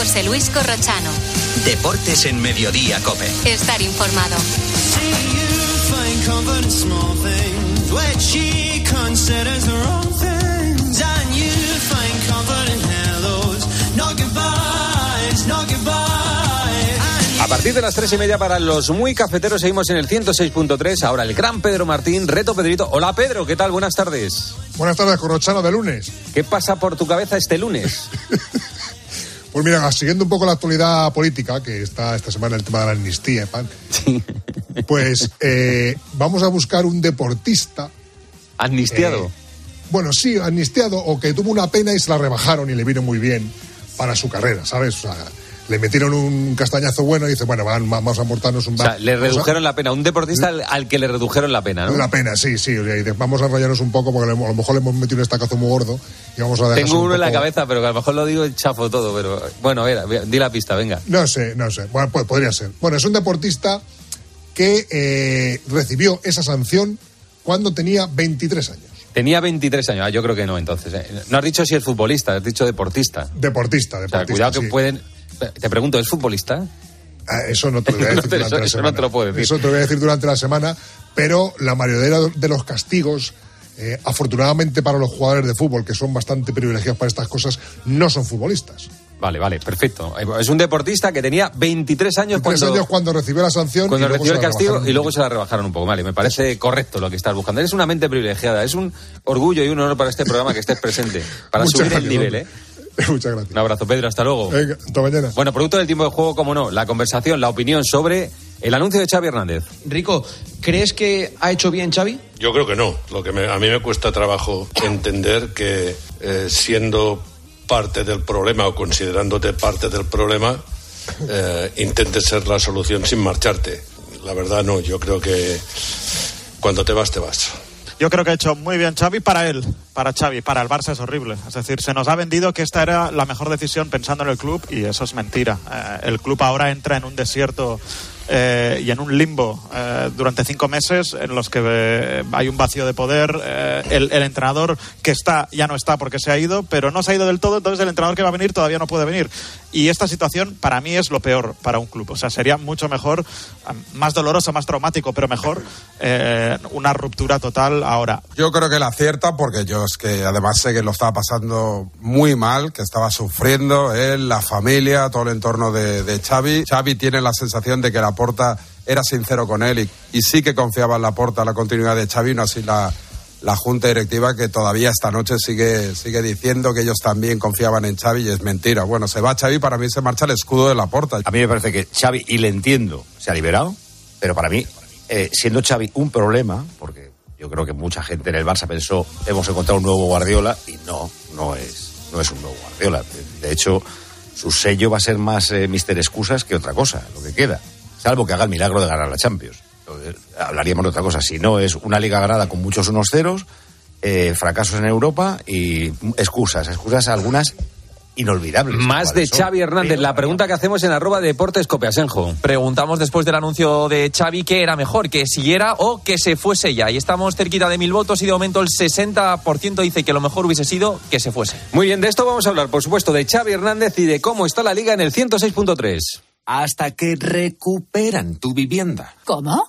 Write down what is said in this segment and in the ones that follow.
José Luis Corrochano. Deportes en Mediodía Cope. Estar informado. A partir de las tres y media para los muy cafeteros seguimos en el 106.3. Ahora el gran Pedro Martín, reto Pedrito. Hola Pedro, ¿qué tal? Buenas tardes. Buenas tardes, Corrochano de lunes. ¿Qué pasa por tu cabeza este lunes? Pues mira, siguiendo un poco la actualidad política, que está esta semana el tema de la amnistía, pan, pues eh, vamos a buscar un deportista. ¿Amnistiado? eh, bueno, sí, amnistiado o que tuvo una pena y se la rebajaron y le vino muy bien para su carrera, ¿sabes? O sea, le metieron un castañazo bueno y dice, bueno, van- vamos a amortarnos un O sea, le a- redujeron la pena. Un deportista al, al que le redujeron la pena, ¿no? La pena, sí, sí. o sea, y de- vamos a enrollarnos un poco porque a lo mejor le hemos metido un estacazo muy gordo y vamos a dejar. Tengo uno en la cabeza, pero que a lo mejor lo digo el chafo todo. Pero bueno, a ver, di la pista, venga. No sé, no sé. Bueno, pues podría ser. Bueno, es un deportista que eh, recibió esa sanción cuando tenía 23 años. Tenía 23 años. Ah, yo creo que no, entonces. ¿eh? No has dicho si es futbolista, has dicho deportista. Deportista, O sea, deportista. cuidado que pueden. Te pregunto, ¿es futbolista? Ah, eso no te lo voy a decir te- durante eso- la eso no semana. te lo puedo decir. Eso te lo voy a decir durante la semana, pero la mayoría de los castigos, eh, afortunadamente para los jugadores de fútbol, que son bastante privilegiados para estas cosas, no son futbolistas. Vale, vale, perfecto. Es un deportista que tenía 23 años 23 cuando, años cuando recibió la sanción. cuando recibió el se la castigo y luego se la rebajaron un poco. Vale, me parece correcto lo que estás buscando. Eres una mente privilegiada. Es un orgullo y un honor para este programa que estés presente. Para Muchas subir el nivel, ¿eh? Muchas gracias. Un abrazo, Pedro. Hasta luego. Venga, hasta mañana. Bueno, producto del tiempo de juego, como no, la conversación, la opinión sobre el anuncio de Xavi Hernández. Rico, ¿crees que ha hecho bien Xavi? Yo creo que no. Lo que me- a mí me cuesta trabajo entender que eh, siendo parte del problema o considerándote parte del problema, eh, intentes ser la solución sin marcharte. La verdad no. Yo creo que cuando te vas, te vas. Yo creo que ha hecho muy bien Xavi para él, para Xavi, para el Barça es horrible. Es decir, se nos ha vendido que esta era la mejor decisión pensando en el club y eso es mentira. Eh, el club ahora entra en un desierto eh, y en un limbo eh, durante cinco meses en los que eh, hay un vacío de poder. El entrenador que está ya no está porque se ha ido, pero no se ha ido del todo, entonces el entrenador que va a venir todavía no puede venir. Y esta situación para mí es lo peor para un club. O sea, sería mucho mejor, más doloroso, más traumático, pero mejor eh, una ruptura total ahora. Yo creo que la acierta porque yo es que además sé que lo estaba pasando muy mal, que estaba sufriendo él, la familia, todo el entorno de, de Xavi. Xavi tiene la sensación de que Laporta era sincero con él y, y sí que confiaba en Laporta la continuidad de Xavi, no así la, la junta directiva que todavía esta noche sigue, sigue diciendo que ellos también confiaban en Xavi y es mentira. Bueno, se va Xavi, para mí se marcha el escudo de Laporta. A mí me parece que Xavi, y le entiendo, se ha liberado, pero para mí, eh, siendo Xavi un problema, porque yo creo que mucha gente en el Barça pensó, hemos encontrado un nuevo Guardiola, y no, no es, no es un nuevo Guardiola. De hecho, su sello va a ser más eh, Mister Excusas que otra cosa, lo que queda. Salvo que haga el milagro de ganar la Champions. Hablaríamos de otra cosa. Si no, es una liga ganada con muchos unos ceros, eh, fracasos en Europa y excusas, excusas algunas inolvidables. Más de Xavi Hernández. La pregunta que hacemos en arroba deportes copiasenjo. Preguntamos después del anuncio de Xavi qué era mejor, que siguiera o que se fuese ya. Y estamos cerquita de mil votos y de momento el 60% dice que lo mejor hubiese sido que se fuese. Muy bien, de esto vamos a hablar, por supuesto, de Xavi Hernández y de cómo está la liga en el 106.3. Hasta que recuperan tu vivienda. ¿Cómo?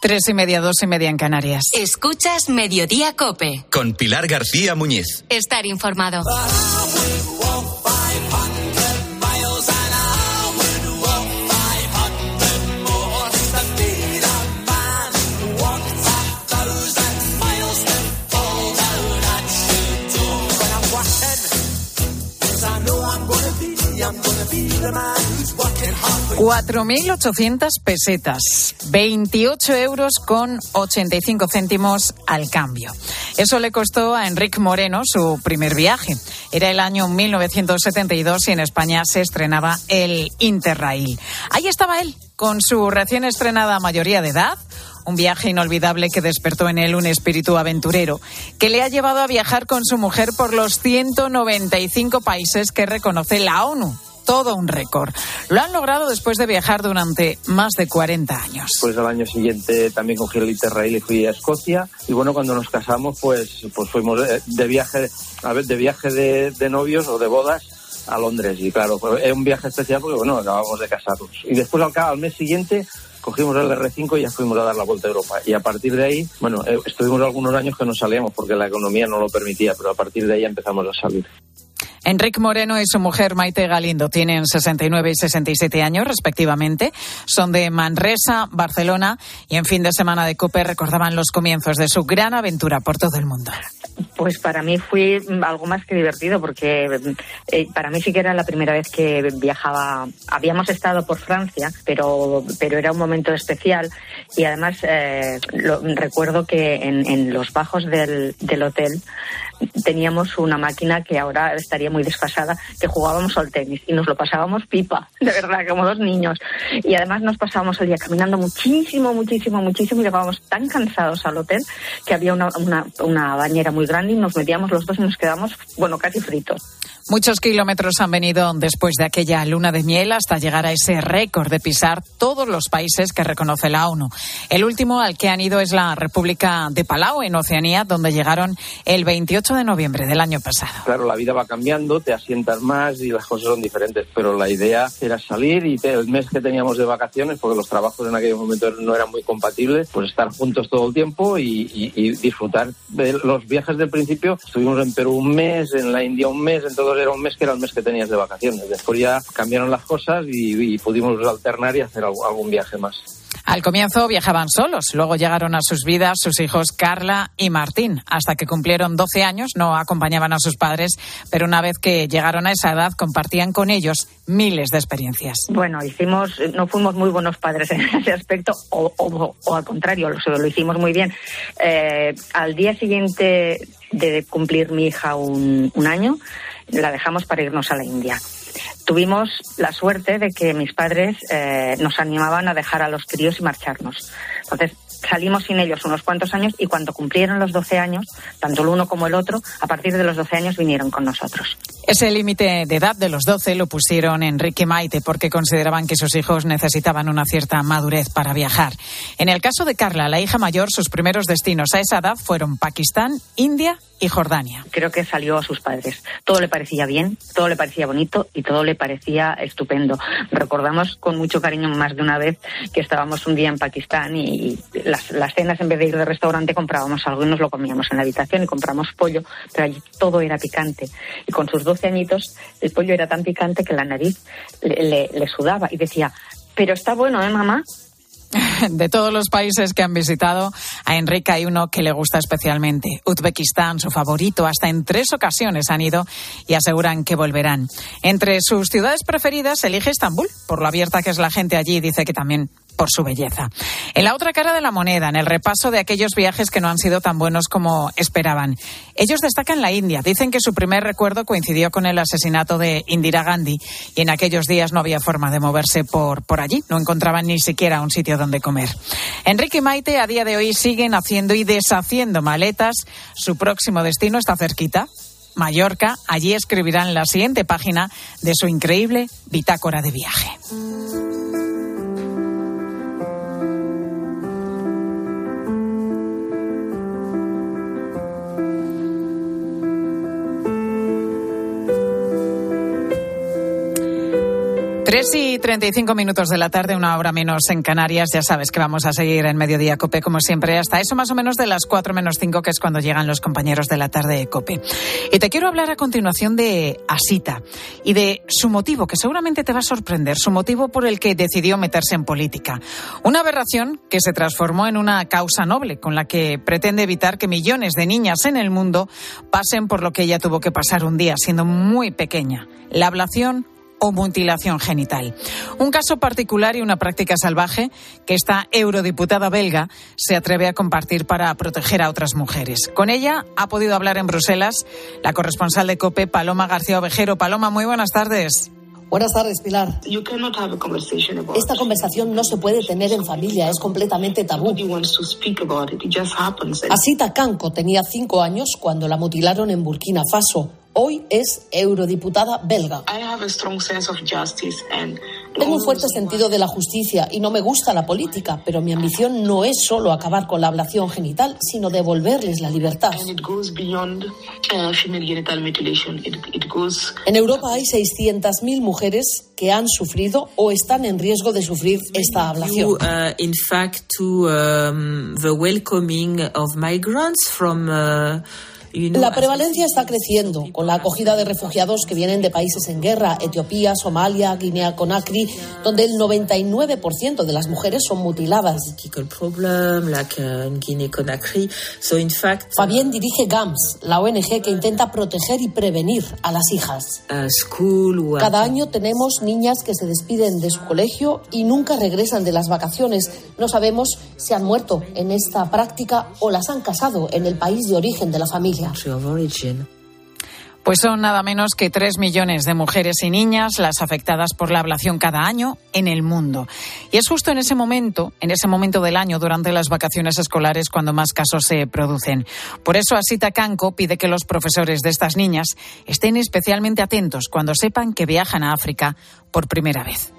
Tres y media, dos y media en Canarias. Escuchas Mediodía Cope. Con Pilar García Muñiz. Estar informado. 4.800 pesetas, 28 euros con 85 céntimos al cambio. Eso le costó a Enrique Moreno su primer viaje. Era el año 1972 y en España se estrenaba el Interrail. Ahí estaba él, con su recién estrenada mayoría de edad, un viaje inolvidable que despertó en él un espíritu aventurero, que le ha llevado a viajar con su mujer por los 195 países que reconoce la ONU todo un récord. Lo han logrado después de viajar durante más de 40 años. Pues al año siguiente también cogí el Interrail y fui a Escocia. Y bueno, cuando nos casamos, pues, pues fuimos de, viaje, a ver, de viaje de, de novios o de bodas a Londres. Y claro, es un viaje especial porque bueno, acabamos de casarnos. Y después al, al mes siguiente cogimos el R5 y ya fuimos a dar la vuelta a Europa. Y a partir de ahí, bueno, eh, estuvimos algunos años que no salíamos porque la economía no lo permitía, pero a partir de ahí empezamos a salir. Enrique Moreno y su mujer Maite Galindo tienen 69 y 67 años respectivamente. Son de Manresa, Barcelona y en fin de semana de Cope recordaban los comienzos de su gran aventura por todo el mundo. Pues para mí fue algo más que divertido porque eh, para mí sí que era la primera vez que viajaba. Habíamos estado por Francia, pero, pero era un momento especial y además eh, recuerdo que en, los bajos del hotel teníamos una máquina que ahora estaría muy desfasada, que jugábamos al tenis y nos lo pasábamos pipa, de verdad, como dos niños. Y además nos pasábamos el día caminando muchísimo, muchísimo, muchísimo y llegábamos tan cansados al hotel que había una, una, una bañera muy grande y nos metíamos los dos y nos quedamos, bueno, casi fritos. Muchos kilómetros han venido después de aquella luna de miel hasta llegar a ese récord de pisar todos los países que reconoce la ONU. El último al que han ido es la República de Palau, en Oceanía, donde llegaron el 28 de noviembre del año pasado. Claro, la vida va cambiando, te asientas más y las cosas son diferentes, pero la idea era salir y el mes que teníamos de vacaciones, porque los trabajos en aquel momento no eran muy compatibles, pues estar juntos todo el tiempo y, y disfrutar de los viajes del principio. Estuvimos en Perú un mes, en la India un mes, en todos era un mes que era el mes que tenías de vacaciones. Después ya cambiaron las cosas y, pudimos alternar y hacer algún viaje más. Al comienzo viajaban solos, luego llegaron a sus vidas sus hijos Carla y Martín. Hasta que cumplieron 12 años no acompañaban a sus padres, pero una vez que llegaron a esa edad compartían con ellos miles de experiencias. Bueno, hicimos, no fuimos muy buenos padres en ese aspecto, o, al contrario, lo, lo, hicimos muy bien. Eh, al día siguiente de cumplir mi hija un, un año, la dejamos para irnos a la India. Tuvimos la suerte de que mis padres eh, nos animaban a dejar a los críos y marcharnos. Entonces, salimos sin ellos unos cuantos años y cuando cumplieron los 12 años, tanto el uno como el otro, a partir de los 12 años vinieron con nosotros. Ese límite de edad de los 12 lo pusieron Enrique Maite porque consideraban que sus hijos necesitaban una cierta madurez para viajar. En el caso de Carla, la hija mayor, sus primeros destinos a esa edad fueron Pakistán, India y Jordania. Creo que salió a sus padres. Todo le parecía bien, todo le parecía bonito y todo le parecía estupendo. Recordamos con mucho cariño más de una vez que estábamos un día en Pakistán y las, las cenas en vez de ir de restaurante comprábamos algo y nos lo comíamos en la habitación y compramos pollo, pero allí todo era picante. Y con sus 12 añitos el pollo era tan picante que la nariz le, le sudaba y decía, pero está bueno, ¿eh, mamá? de todos los países que han visitado, a Enrique hay uno que le gusta especialmente. Uzbekistán, su favorito. Hasta en tres ocasiones han ido y aseguran que volverán. Entre sus ciudades preferidas elige Estambul, por lo abierta que es la gente allí. Dice que también por su belleza. En la otra cara de la moneda, en el repaso de aquellos viajes que no han sido tan buenos como esperaban. Ellos destacan la India. Dicen que su primer recuerdo coincidió con el asesinato de Indira Gandhi y en aquellos días no había forma de moverse por, por allí. No encontraban ni siquiera un sitio donde comer. Enrique y Maite a día de hoy siguen haciendo y deshaciendo maletas. Su próximo destino está cerquita. Mallorca, allí escribirán la siguiente página de su increíble bitácora de viaje. 3 y 35 minutos de la tarde, una hora menos en Canarias. Ya sabes que vamos a seguir en Mediodía Cope, como siempre, hasta eso más o menos de las 4 menos 5, que es cuando llegan los compañeros de la tarde de Cope. Y te quiero hablar a continuación de Asita y de su motivo, que seguramente te va a sorprender, su motivo por el que decidió meterse en política. Una aberración que se transformó en una causa noble, con la que pretende evitar que millones de niñas en el mundo pasen por lo que ella tuvo que pasar un día siendo muy pequeña. La ablación o mutilación genital. Un caso particular y una práctica salvaje que esta eurodiputada belga se atreve a compartir para proteger a otras mujeres. Con ella ha podido hablar en Bruselas la corresponsal de COPE, Paloma García Ovejero. Paloma, muy buenas tardes. Buenas tardes, Pilar. Esta conversación no se puede tener en familia, es completamente tabú. Asita Kanko tenía cinco años cuando la mutilaron en Burkina Faso. Hoy es eurodiputada belga. Tengo un fuerte sentido de la justicia y no me gusta la política, pero mi ambición no es solo acabar con la ablación genital, sino devolverles la libertad. En Europa hay 600.000 mujeres que han sufrido o están en riesgo de sufrir esta ablación. Uh, in fact, to um, the welcoming of migrants from uh, la prevalencia está creciendo con la acogida de refugiados que vienen de países en guerra, Etiopía, Somalia, Guinea-Conakry, donde el 99% de las mujeres son mutiladas. Fabien dirige GAMS, la ONG que intenta proteger y prevenir a las hijas. Cada año tenemos niñas que se despiden de su colegio y nunca regresan de las vacaciones. No sabemos si han muerto en esta práctica o las han casado en el país de origen de la familia. Pues son nada menos que tres millones de mujeres y niñas las afectadas por la ablación cada año en el mundo. Y es justo en ese momento, en ese momento del año, durante las vacaciones escolares, cuando más casos se producen. Por eso Asita Kanko pide que los profesores de estas niñas estén especialmente atentos cuando sepan que viajan a África por primera vez.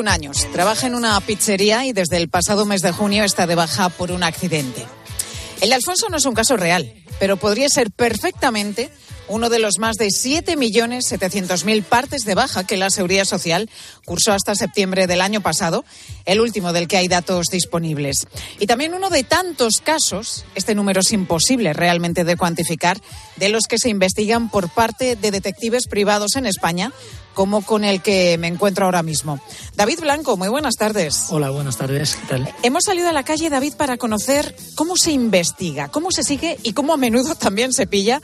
21 años, trabaja en una pizzería y desde el pasado mes de junio está de baja por un accidente. El de Alfonso no es un caso real, pero podría ser perfectamente uno de los más de 7.700.000 partes de baja que la Seguridad Social cursó hasta septiembre del año pasado, el último del que hay datos disponibles. Y también uno de tantos casos, este número es imposible realmente de cuantificar, de los que se investigan por parte de detectives privados en España, como con el que me encuentro ahora mismo. David Blanco, muy buenas tardes. Hola, buenas tardes. ¿Qué tal? Hemos salido a la calle, David, para conocer cómo se investiga, cómo se sigue y cómo a menudo también se pilla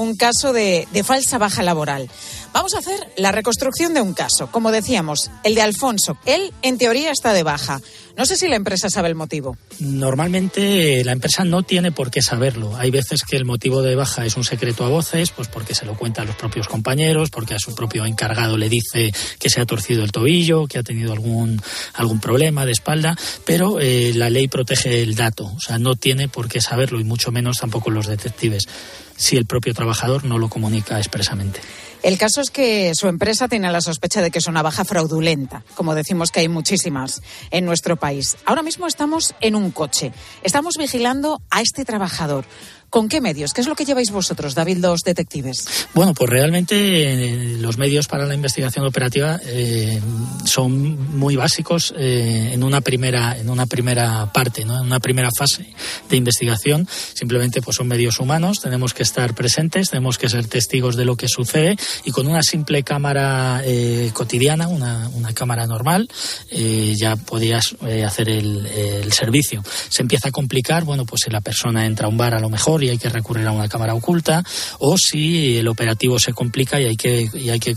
un caso de, falsa baja laboral. Vamos a hacer la reconstrucción de un caso. Como decíamos, el de Alfonso. Él, en teoría, está de baja. No sé si la empresa sabe el motivo. Normalmente la empresa no tiene por qué saberlo. Hay veces que el motivo de baja es un secreto a voces, pues porque se lo cuentan los propios compañeros, porque a su propio encargado le dice que se ha torcido el tobillo, que ha tenido algún, algún problema de espalda, pero eh, la ley protege el dato. O sea, no tiene por qué saberlo y mucho menos tampoco los detectives si el propio trabajador no lo comunica expresamente. El caso es que su empresa tiene la sospecha de que es una baja fraudulenta, como decimos que hay muchísimas en nuestro país. Ahora mismo estamos en un coche. Estamos vigilando a este trabajador. ¿Con qué medios? ¿Qué es lo que lleváis vosotros, David, los detectives? Bueno, pues realmente eh, los medios para la investigación operativa eh, son muy básicos eh, en una primera en una primera parte, ¿no? en una primera fase de investigación. Simplemente pues son medios humanos, tenemos que estar presentes, tenemos que ser testigos de lo que sucede y con una simple cámara cotidiana, una, una, cámara normal, ya podías hacer el, el servicio. Se empieza a complicar, bueno, pues si la persona entra a un bar a lo mejor y hay que recurrir a una cámara oculta, o si el operativo se complica y hay que, y hay que,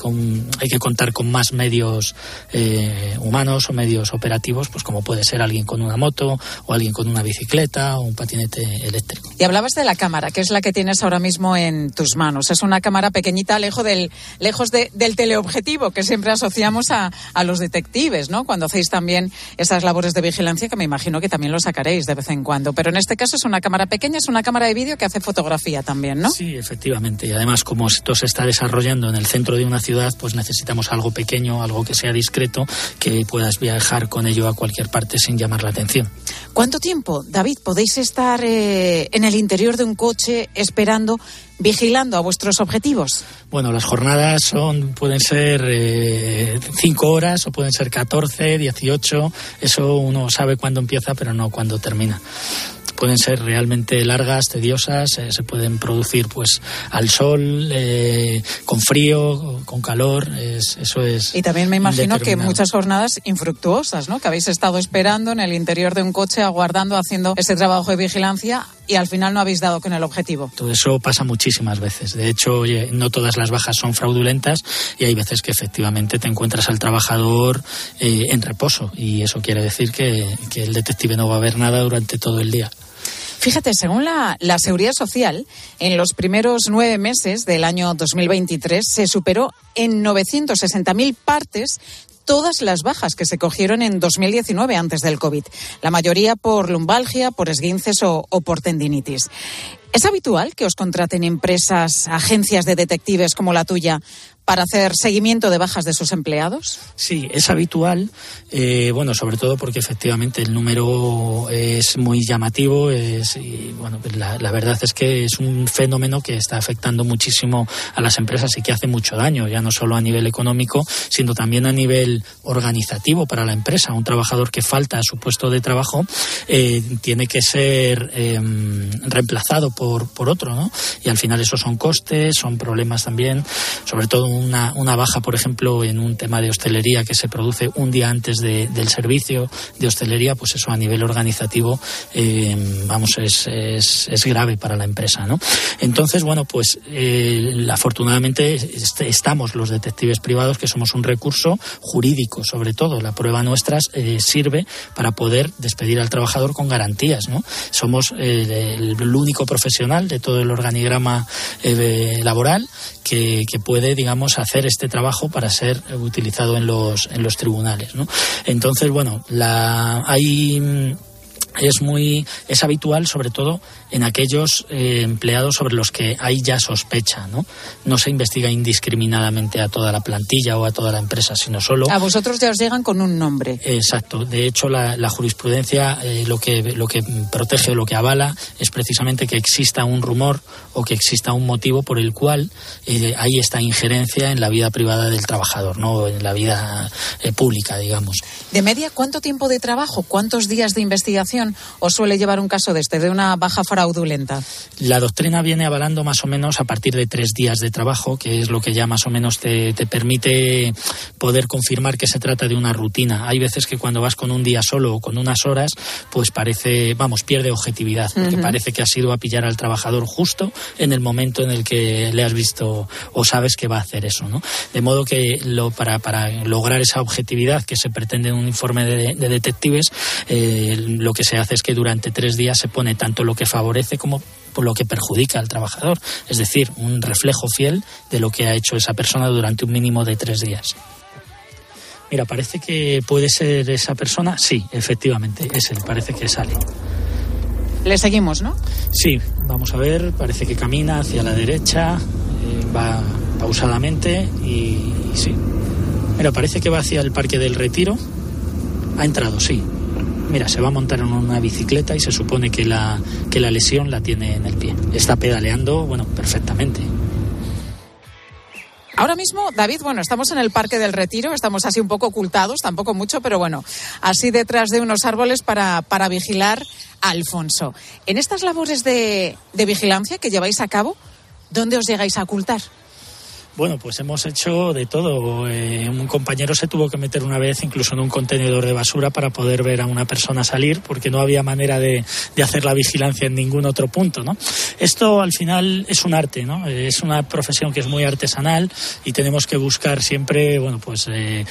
hay que contar con más medios eh, humanos o medios operativos, pues como puede ser alguien con una moto o alguien con una bicicleta o un patinete eléctrico. Y hablabas de la cámara, que es la que tienes ahora mismo en tus manos. Es una cámara pequeñita, lejos del, lejos del teleobjetivo que siempre asociamos a, a los detectives, ¿no? Cuando hacéis también esas labores de vigilancia, que me imagino que también lo sacaréis de vez en cuando. Pero en este caso es una cámara pequeña, es una cámara de vídeo que hace fotografía también, ¿no? Sí, efectivamente. Y además, como esto se está desarrollando en el centro de una ciudad, pues necesitamos algo pequeño, algo que sea discreto, que puedas viajar con ello a cualquier parte sin llamar la atención. ¿Cuánto tiempo, David, podéis estar eh, en el interior de un coche esperando, vigilando a vuestros objetivos? Bueno, las jornadas son pueden ser eh, cinco horas o pueden ser 14, 18. Eso uno sabe cuándo empieza, pero no cuándo termina pueden ser realmente largas, tediosas, eh, se pueden producir pues al sol, eh, con frío, con calor, eso es. Y también me imagino que muchas jornadas infructuosas, ¿no? Que habéis estado esperando en el interior de un coche, aguardando, haciendo ese trabajo de vigilancia y al final no habéis dado con el objetivo. Todo eso pasa muchísimas veces. De hecho, oye, no todas las bajas son fraudulentas y hay veces que efectivamente te encuentras al trabajador eh, en reposo y eso quiere decir que, que el detective no va a ver nada durante todo el día. Fíjate, según la, la, Seguridad Social, en los primeros nueve meses del año 2023 se superó en 960.000 partes todas las bajas que se cogieron en 2019 antes del COVID, la mayoría por lumbalgia, por esguinces o, o por tendinitis. ¿Es habitual que os contraten empresas, agencias de detectives como la tuya para hacer seguimiento de bajas de sus empleados? Sí, es habitual, eh, bueno, sobre todo porque efectivamente el número es muy llamativo, es, y bueno, pues la, la, verdad es que es un fenómeno que está afectando muchísimo a las empresas y que hace mucho daño, ya no solo a nivel económico, sino también a nivel organizativo para la empresa. Un trabajador que falta a su puesto de trabajo eh, tiene que ser eh, reemplazado por, por otro, ¿no? Y al final esos son costes, son problemas también, sobre todo una, una, baja, por ejemplo, en un tema de hostelería que se produce un día antes de, del servicio de hostelería, pues eso a nivel organizativo, eh, vamos, es, es, grave para la empresa, ¿no? Entonces, bueno, pues eh, afortunadamente estamos los detectives privados, que somos un recurso jurídico, sobre todo. La prueba nuestra eh, sirve para poder despedir al trabajador con garantías, ¿no? Somos eh, el, el, único profesional de todo el organigrama laboral que, que puede, digamos, hacer este trabajo para ser utilizado en los, en los tribunales. Entonces, bueno, la, hay es muy es habitual sobre todo en aquellos eh, empleados sobre los que hay ya sospecha no no se investiga indiscriminadamente a toda la plantilla o a toda la empresa sino solo a vosotros ya os llegan con un nombre. Exacto. De hecho la, la jurisprudencia eh, lo que lo que protege o lo que avala es precisamente que exista un rumor o que exista un motivo por el cual eh, hay esta injerencia en la vida privada del trabajador no en la vida pública digamos. De media cuánto tiempo de trabajo cuántos días de investigación o suele llevar un caso de este, de una baja fraudulenta? La doctrina viene avalando más o menos a partir de tres días de trabajo, que es lo que ya más o menos te, te permite poder confirmar que se trata de una rutina. Hay veces que cuando vas con un día solo o con unas horas, pues parece, vamos, pierde objetividad, porque uh -huh. parece que has ido a pillar al trabajador justo en el momento en el que le has visto o sabes que va a hacer eso, ¿no? De modo que lo, para, para lograr esa objetividad que se pretende en un informe de, de detectives, eh, lo que se hace es que durante tres días se pone tanto lo que favorece como por lo que perjudica al trabajador, es decir, un reflejo fiel de lo que ha hecho esa persona durante un mínimo de tres días. Mira, parece que puede ser esa persona. Sí, efectivamente, es él, parece que sale. Le seguimos, ¿no? Sí, vamos a ver, parece que camina hacia la derecha, eh, va pausadamente y, y sí. Mira, parece que va hacia el Parque del Retiro. Ha entrado, sí, mira, se va a montar en una bicicleta y se supone que la, que la lesión la tiene en el pie. Está pedaleando, bueno, perfectamente. Ahora mismo, David, bueno, estamos en el Parque del Retiro, estamos así un poco ocultados, tampoco mucho, pero bueno, así detrás de unos árboles para, para vigilar a Alfonso. En estas labores de, de vigilancia que lleváis a cabo, ¿dónde os llegáis a ocultar? Bueno, pues hemos hecho de todo. Eh, un compañero se tuvo que meter una vez incluso en un contenedor de basura para poder ver a una persona salir, porque no había manera de, hacer la vigilancia en ningún otro punto. ¿no? Esto al final es un arte, ¿no? Eh, es una profesión que es muy artesanal y tenemos que buscar siempre, bueno, pues eh,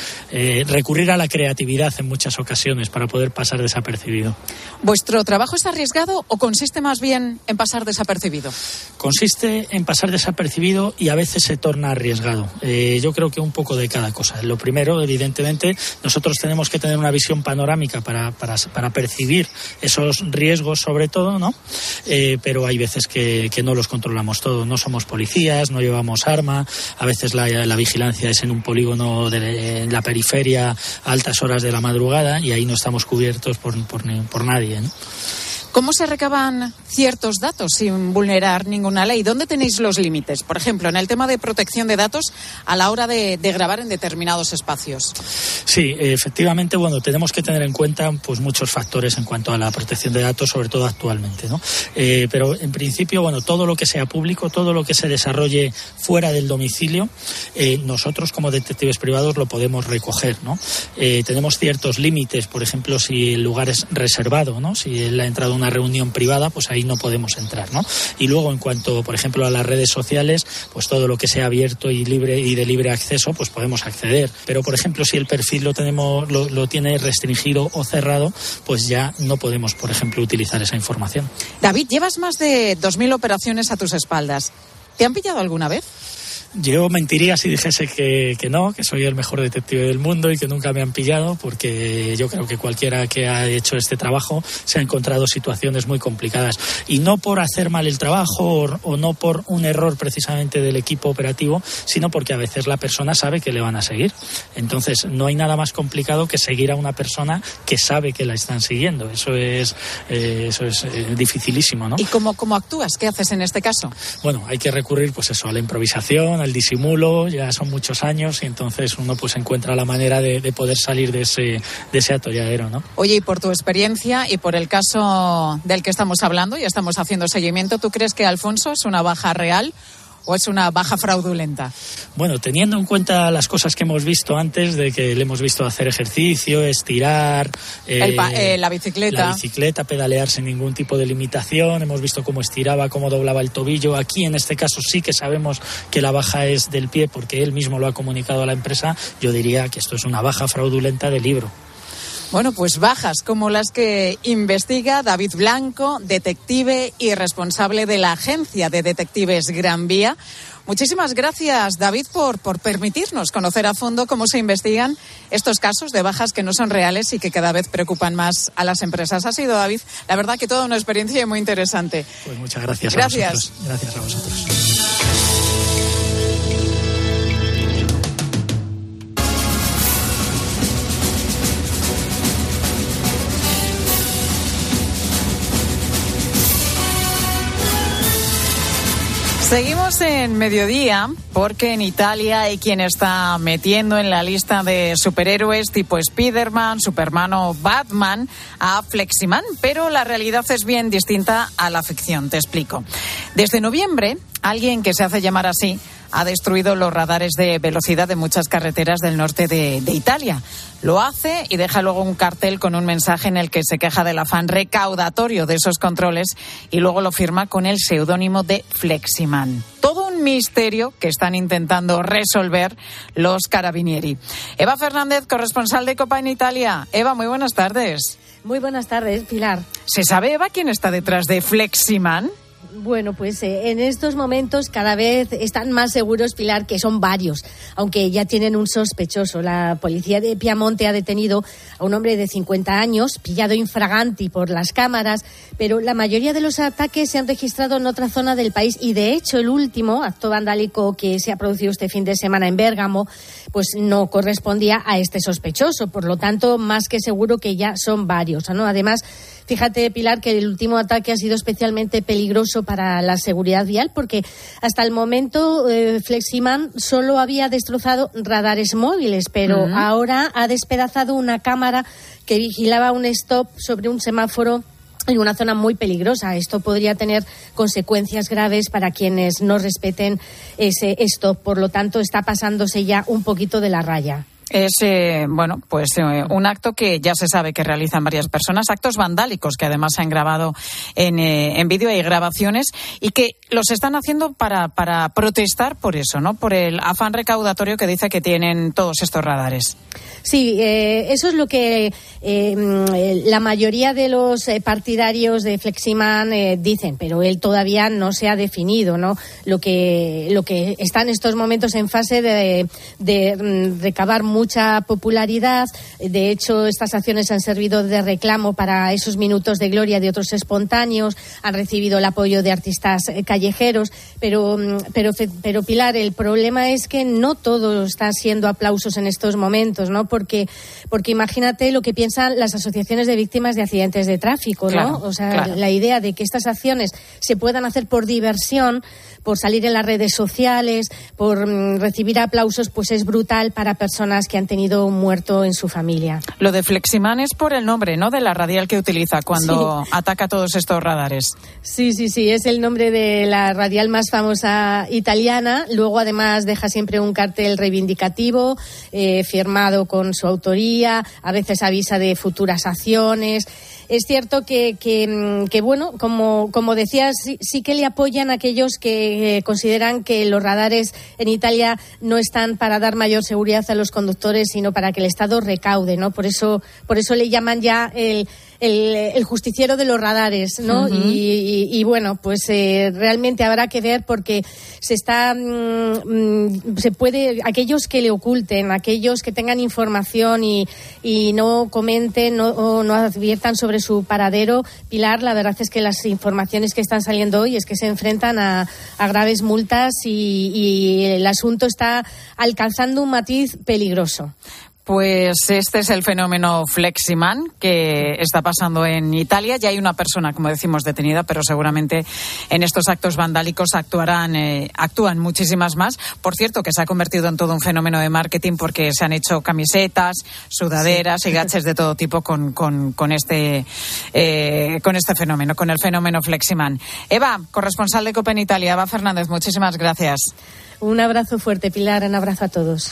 recurrir a la creatividad en muchas ocasiones para poder pasar desapercibido. ¿Vuestro trabajo es arriesgado o consiste más bien en pasar desapercibido? Consiste en pasar desapercibido y a veces se torna arriesgado. Eh, yo creo que un poco de cada cosa. Lo primero, evidentemente, nosotros tenemos que tener una visión panorámica para, para, para percibir esos riesgos, sobre todo, ¿no? Eh, pero hay veces que, que, no los controlamos todos. No somos policías, no llevamos arma, a veces la, la vigilancia es en un polígono de en la periferia a altas horas de la madrugada y ahí no estamos cubiertos por, por, por nadie. ¿no? ¿Cómo se recaban ciertos datos sin vulnerar ninguna ley? ¿Dónde tenéis los límites? Por ejemplo, en el tema de protección de datos a la hora de, grabar en determinados espacios. Sí, efectivamente, bueno, tenemos que tener en cuenta pues muchos factores en cuanto a la protección de datos, sobre todo actualmente, ¿no? Eh, pero en principio, bueno, todo lo que sea público, todo lo que se desarrolle fuera del domicilio, eh, nosotros como detectives privados lo podemos recoger, ¿no? Eh, tenemos ciertos límites, por ejemplo, si el lugar es reservado, ¿no? Si él ha entrado una reunión privada, pues ahí no podemos entrar, ¿no? Y luego, en cuanto, por ejemplo, a las redes sociales, pues todo lo que sea abierto y libre y de libre acceso, pues podemos acceder. Pero, por ejemplo, si el perfil lo tenemos, lo, lo tiene restringido o cerrado, pues ya no podemos, por ejemplo, utilizar esa información. David, llevas más de 2.000 operaciones a tus espaldas. ¿Te han pillado alguna vez? Yo mentiría si dijese que, que, no, que soy el mejor detective del mundo y que nunca me han pillado, porque yo creo que cualquiera que ha hecho este trabajo se ha encontrado situaciones muy complicadas. Y no por hacer mal el trabajo o, o no por un error precisamente del equipo operativo, sino porque a veces la persona sabe que le van a seguir. Entonces, no hay nada más complicado que seguir a una persona que sabe que la están siguiendo. Eso es, eh, eso es eh, dificilísimo, ¿no? ¿Y cómo, cómo actúas? ¿Qué haces en este caso? Bueno, hay que recurrir, pues eso, a la improvisación el disimulo, ya son muchos años y entonces uno pues encuentra la manera de, poder salir de ese, de ese atolladero, ¿no? Oye, y por tu experiencia y por el caso del que estamos hablando y estamos haciendo seguimiento, ¿tú crees que Alfonso es una baja real o es una baja fraudulenta? Bueno, teniendo en cuenta las cosas que hemos visto antes, de que le hemos visto hacer ejercicio, estirar, eh, eh, la bicicleta, la bicicleta, pedalear sin ningún tipo de limitación, hemos visto cómo estiraba, cómo doblaba el tobillo. Aquí, en este caso, sí que sabemos que la baja es del pie, porque él mismo lo ha comunicado a la empresa. Yo diría que esto es una baja fraudulenta del libro. Bueno, pues bajas como las que investiga David Blanco, detective y responsable de la agencia de detectives Gran Vía. Muchísimas gracias, David, por, por permitirnos conocer a fondo cómo se investigan estos casos de bajas que no son reales y que cada vez preocupan más a las empresas. Ha sido, David, la verdad que toda una experiencia muy interesante. Pues muchas gracias. Gracias. A vosotros. Gracias a vosotros. Seguimos en mediodía porque en Italia hay quien está metiendo en la lista de superhéroes tipo Spider-Man, Superman o Batman a Fleximan, pero la realidad es bien distinta a la ficción, te explico. Desde noviembre, alguien que se hace llamar así ha destruido los radares de velocidad de muchas carreteras del norte de, Italia. Lo hace y deja luego un cartel con un mensaje en el que se queja del afán recaudatorio de esos controles y luego lo firma con el seudónimo de Fleximan. Todo un misterio que están intentando resolver los carabinieri. Eva Fernández, corresponsal de Copa en Italia. Eva, muy buenas tardes. Muy buenas tardes, Pilar. ¿Se sabe, Eva, quién está detrás de Fleximan? Bueno, pues eh, en estos momentos cada vez están más seguros, Pilar, que son varios, aunque ya tienen un sospechoso. La policía de Piamonte ha detenido a un hombre de 50 años, pillado infraganti por las cámaras, pero la mayoría de los ataques se han registrado en otra zona del país y, de hecho, el último acto vandálico que se ha producido este fin de semana en Bérgamo, pues no correspondía a este sospechoso. Por lo tanto, más que seguro que ya son varios. ¿no? Además, Fíjate, Pilar, que el último ataque ha sido especialmente peligroso para la seguridad vial porque hasta el momento eh, Fleximan solo había destrozado radares móviles, pero ahora ha despedazado una cámara que vigilaba un stop sobre un semáforo en una zona muy peligrosa. Esto podría tener consecuencias graves para quienes no respeten ese esto. Por lo tanto, está pasándose ya un poquito de la raya. Es, eh, bueno, pues eh, un acto que ya se sabe que realizan varias personas, actos vandálicos que además se han grabado en, eh, en vídeo, hay grabaciones, y que los están haciendo para, para protestar por eso, ¿no? Por el afán recaudatorio que dice que tienen todos estos radares. Sí, eh, eso es lo que eh, mm, la mayoría de los partidarios de Fleximan dicen, pero él todavía no se ha definido, ¿no? Lo que, lo que está en estos momentos en fase de, de mm, recabar mucha popularidad. De hecho, estas acciones han servido de reclamo para esos minutos de gloria de otros espontáneos, han recibido el apoyo de artistas eh, callejeros, pero, mm, pero, pero Pilar, el problema es que no todo está siendo aplausos en estos momentos, ¿no? Porque, porque imagínate lo que piensan las asociaciones de víctimas de accidentes de tráfico, ¿no? Claro, o sea, claro. la idea de que estas acciones se puedan hacer por diversión, por salir en las redes sociales, por mm, recibir aplausos, pues es brutal para personas que han tenido un muerto en su familia. Lo de Fleximan es por el nombre, ¿no? De la radial que utiliza cuando ataca todos estos radares. Sí, sí, sí, es el nombre de la radial más famosa italiana. Luego, además, deja siempre un cartel reivindicativo eh, firmado con su autoría. A veces avisa de futuras acciones. Es cierto que, que, mm, que, bueno, como, como decías, sí, sí que le apoyan aquellos que eh, consideran que los radares en Italia no están para dar mayor seguridad a los conductores, sino para que el Estado recaude, ¿no? Por eso, por eso le llaman ya el, el, el justiciero de los radares, ¿no? Y- y, bueno, pues eh, realmente habrá que ver porque se está, mm, mm, se puede, aquellos que le oculten, aquellos que tengan información y, y no comenten no, o no adviertan sobre su paradero, Pilar, la verdad es que las informaciones que están saliendo hoy es que se enfrentan a, a graves multas y, y el asunto está alcanzando un matiz peligroso. Pues este es el fenómeno Fleximan que está pasando en Italia. Ya hay una persona, como decimos, detenida, pero seguramente en estos actos vandálicos actuarán, eh, actúan muchísimas más. Por cierto, que se ha convertido en todo un fenómeno de marketing porque se han hecho camisetas, sudaderas y gaches de todo tipo con, con, con este, eh, con este fenómeno, con el fenómeno Fleximan. Eva, corresponsal de Copa en Italia, Eva Fernández, muchísimas gracias. Un abrazo fuerte, Pilar, un abrazo a todos.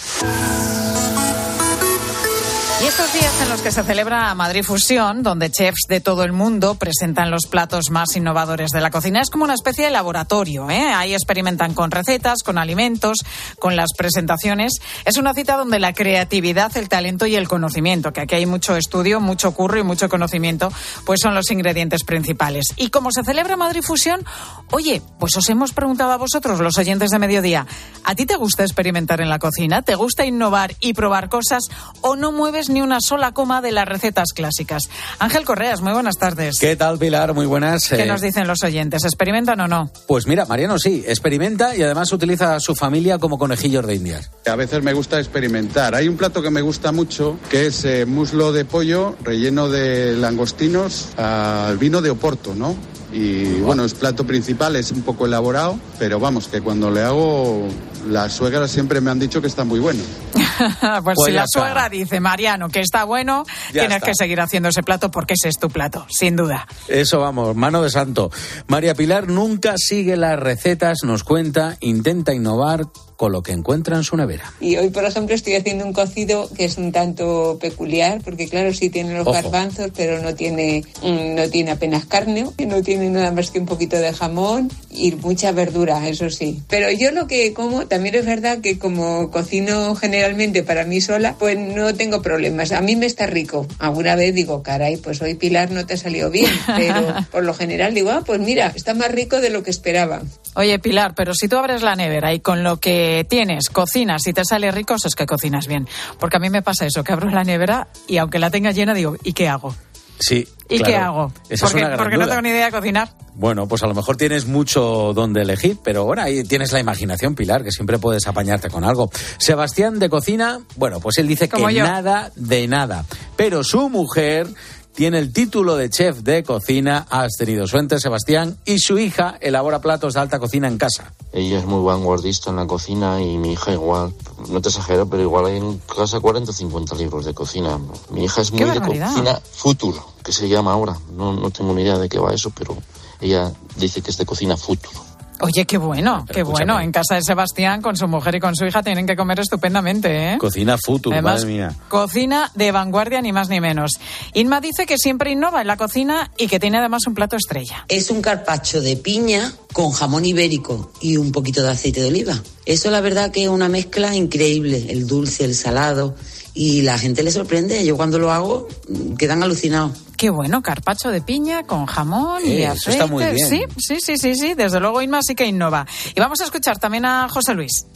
Y estos días en los que se celebra Madrid Fusión, donde chefs de todo el mundo presentan los platos más innovadores de la cocina, es como una especie de laboratorio. ¿eh? Ahí experimentan con recetas, con alimentos, con las presentaciones. Es una cita donde la creatividad, el talento y el conocimiento, que aquí hay mucho estudio, mucho curro y mucho conocimiento, pues son los ingredientes principales. Y como se celebra Madrid Fusión, oye, pues os hemos preguntado a vosotros, los oyentes de mediodía, ¿a ti te gusta experimentar en la cocina? ¿Te gusta innovar y probar cosas o no mueves ni una sola coma de las recetas clásicas? Ángel Correas, muy buenas tardes. ¿Qué tal, Pilar? Muy buenas. ¿Qué Eh, nos dicen los oyentes? ¿Experimentan o no? Pues mira, Mariano sí, experimenta y además utiliza a su familia como conejillos de indias. A veces me gusta experimentar. Hay un plato que me gusta mucho, que es eh, muslo de pollo relleno de langostinos al vino de Oporto, ¿no? Y bueno, es plato principal, es un poco elaborado, pero vamos, que cuando le hago, las suegras siempre me han dicho que está muy bueno. pues, Pues si ya la está. suegra dice, Mariano, que está bueno, Ya tienes está. que seguir haciendo ese plato porque ese es tu plato, sin duda. Eso vamos, mano de santo. María Pilar nunca sigue las recetas, nos cuenta, intenta innovar con lo que encuentra en su nevera. Y hoy, por ejemplo, estoy haciendo un cocido que es un tanto peculiar, porque claro, sí tiene los Ojo. garbanzos, pero no tiene, mm, no tiene apenas carne, no tiene nada más que un poquito de jamón y mucha verdura, eso sí. Pero yo lo que como, también es verdad que como cocino generalmente para mí sola, pues no tengo problemas. A mí me está rico. Alguna vez digo, caray, pues hoy Pilar no te ha salido bien, pero por lo general digo, ah, pues mira, está más rico de lo que esperaba. Oye, Pilar, pero si tú abres la nevera y con lo que tienes cocinas y te sale rico, eso es que cocinas bien. Porque a mí me pasa eso, que abro la nevera y aunque la tenga llena, digo, ¿y qué hago? Sí. ¿Y claro. qué hago? Esa es porque una gran porque no duda. tengo ni idea de cocinar. Bueno, pues a lo mejor tienes mucho donde elegir, pero bueno, ahí tienes la imaginación, Pilar, que siempre puedes apañarte con algo. Sebastián de cocina, bueno, pues él dice Como que yo. nada de nada. Pero su mujer, tiene el título de chef de cocina. Has tenido suerte, Sebastián, y su hija elabora platos de alta cocina en casa. Ella es muy vanguardista en la cocina y mi hija igual. No te exagero, pero igual hay en casa 40 o 50 libros de cocina. Mi hija es muy de cocina futuro, que se llama ahora. No, no tengo ni idea de qué va eso, pero ella dice que es de cocina futuro. Oye, qué bueno, qué bueno. En casa de Sebastián, con su mujer y con su hija, tienen que comer estupendamente, ¿eh? Cocina futuro, Además, madre mía. Cocina de vanguardia, ni más ni menos. Inma dice que siempre innova en la cocina y que tiene además un plato estrella. Es un carpacho de piña con jamón ibérico y un poquito de aceite de oliva. Eso la verdad que es una mezcla increíble, el dulce, el salado y la gente le sorprende. Yo cuando lo hago mm, quedan alucinados. Qué bueno, carpacho de piña con jamón y Eh, aceite. eso está muy bien. Sí, sí, sí, sí, sí. Desde luego Inma sí que innova. Y vamos a escuchar también a José Luis.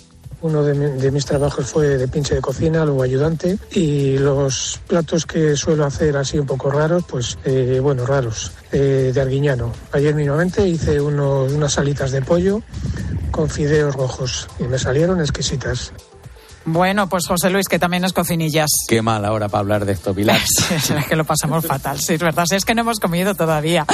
Uno de, mi- de mis trabajos fue de pinche de cocina, luego ayudante, y los platos que suelo hacer así un poco raros, pues eh, bueno, raros, eh, de Arguiñano. Ayer mismamente hice unos, unas alitas de pollo con fideos rojos y me salieron exquisitas. Bueno, pues José Luis, que también es cocinillas. Qué mal ahora para hablar de esto, Pilar. Sí, es que lo pasamos fatal, sí, es verdad. Sí, es que no hemos comido todavía.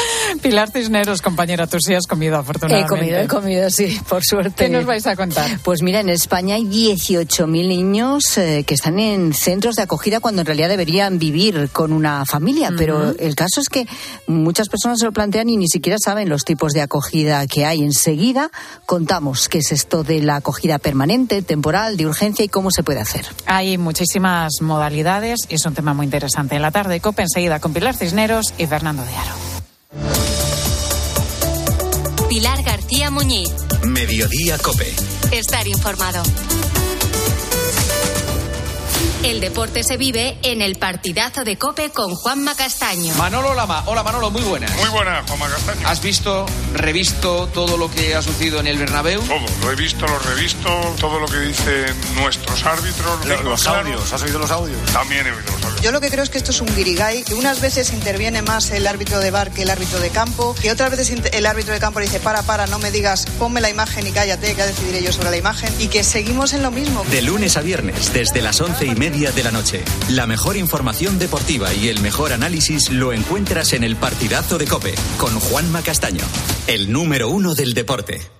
Pilar Cisneros, compañera, tú sí has comido, He afortunadamente. comido, he comido, sí, por suerte. ¿Qué nos vais a contar? Pues mira, en España hay 18.000 niños eh, que están en centros de acogida cuando en realidad deberían vivir con una familia. Pero el caso es que muchas personas se lo plantean y ni siquiera saben los tipos de acogida que hay. Enseguida contamos qué es esto de la acogida permanente, temporal, de urgencia y cómo se puede hacer. Hay muchísimas modalidades y es un tema muy interesante. En la tarde, COPE enseguida con Pilar Cisneros y Fernando de Aro. Pilar García Muñiz. Mediodía Cope. Estar informado. El deporte se vive en el partidazo de Cope con Juanma Castaño. Manolo Lama. Hola Manolo, muy buenas. Muy buena, Juanma Castaño. ¿Has visto, revisto todo lo que ha sucedido en el Bernabéu? Todo, lo he visto, lo he revisto, todo lo que dicen nuestros árbitros. Los claro. audios, ¿has oído los audios? También he oído los audios. Yo lo que creo es que esto es un guirigay, que unas veces interviene más el árbitro de bar que el árbitro de campo, que otras veces el árbitro de campo le dice, para, para, no me digas, ponme la imagen y cállate, que ya decidiré yo sobre la imagen, y que seguimos en lo mismo. De lunes a viernes, desde las once y media de la noche. La mejor información deportiva y el mejor análisis lo encuentras en el partidazo de Cope con Juanma Castaño, el número uno del deporte.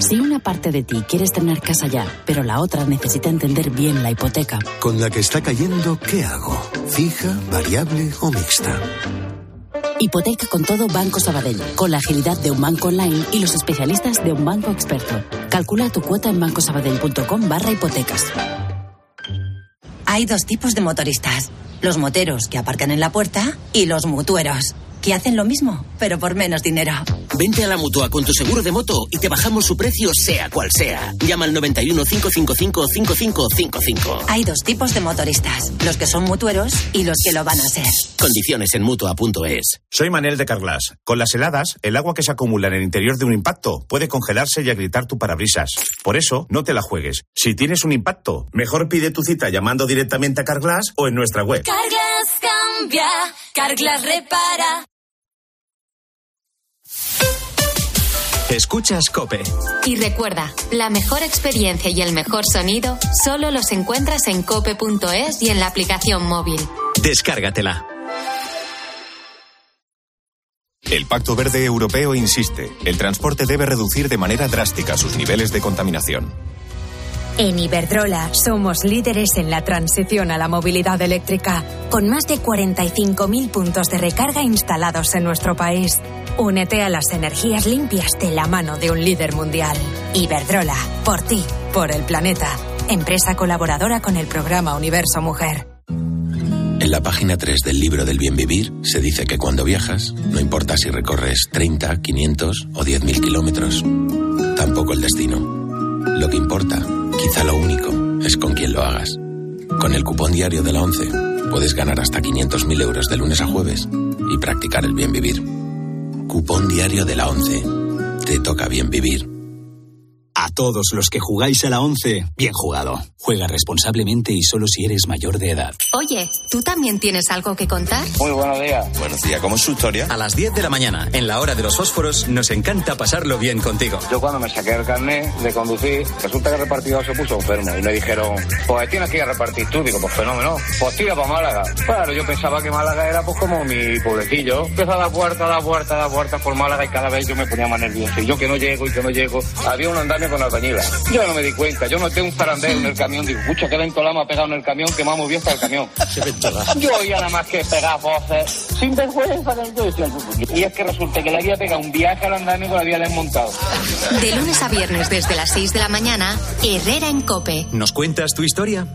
Si una parte de ti quiere estrenar casa ya, pero la otra necesita entender bien la hipoteca, Con la que está cayendo, ¿qué hago? ¿Fija, variable o mixta? hipoteca con todo Banco Sabadell, con la agilidad de un banco online y los especialistas de un banco experto. Calcula tu cuota en bancosabadell.com barra hipotecas. Hay dos tipos de motoristas. Los moteros que aparcan en la puerta y los mutueros, que hacen lo mismo, pero por menos dinero. Vente a la mutua con tu seguro de moto y te bajamos su precio, sea cual sea. Llama al 91 555 5555. Hay dos tipos de motoristas, los que son mutueros y los que lo van a ser. Condiciones en mutua.es. Soy Manel de Carglass. Con las heladas, el agua que se acumula en el interior de un impacto puede congelarse y agrietar tu parabrisas. Por eso, no te la juegues. Si tienes un impacto, mejor pide tu cita llamando directamente a Carglass o en nuestra web. Carglass cambia, Carglass repara. Escuchas Cope. Y recuerda, la mejor experiencia y el mejor sonido solo los encuentras en cope.es y en la aplicación móvil. Descárgatela. El Pacto Verde Europeo insiste, el transporte debe reducir de manera drástica sus niveles de contaminación. En Iberdrola somos líderes en la transición a la movilidad eléctrica, con más de 45.000 puntos de recarga instalados en nuestro país. Únete a las energías limpias de la mano de un líder mundial. Iberdrola, por ti, por el planeta. Empresa colaboradora con el programa Universo Mujer. En la página 3 del libro del bien vivir se dice que cuando viajas, no importa si recorres 30, 500 o 10.000 kilómetros, tampoco el destino. Lo que importa, quizá lo único, es con quién lo hagas. Con el cupón diario de la 11 puedes ganar hasta 500.000 euros de lunes a jueves y practicar el bien vivir. Cupón diario de la 11. te toca bien vivir. A todos los que jugáis a la 11, bien jugado. Juega responsablemente y solo si eres mayor de edad. Oye, ¿tú también tienes algo que contar? Muy buenos días. Buenos días, ¿cómo es su historia? A las 10 de la mañana, en la hora de los fósforos, nos encanta pasarlo bien contigo. Yo cuando me saqué el carnet de conducir, resulta que el repartidor se puso enfermo y me dijeron, pues tienes que ir a repartir tú. Digo, pues fenómeno, pues tira para Málaga. Claro, yo pensaba que Málaga era pues como mi pueblecillo. Empezó a dar puerta, a dar puerta, a dar puerta por Málaga y cada vez yo me ponía más nervioso. Y yo que no llego y que no llego. Había un andamio con albañila. Yo no me di cuenta, yo noté un zarandeo en el camión, digo, pucha, que Colama ha pegado en el camión, que me ha movido hasta el camión. yo oía nada más que pegar voces, sin vergüenza Y es que resulta que le había pegado un viaje al andamio que lo había desmontado. De lunes a viernes desde las 6 de la mañana, Herrera en Cope. ¿Nos cuentas tu historia?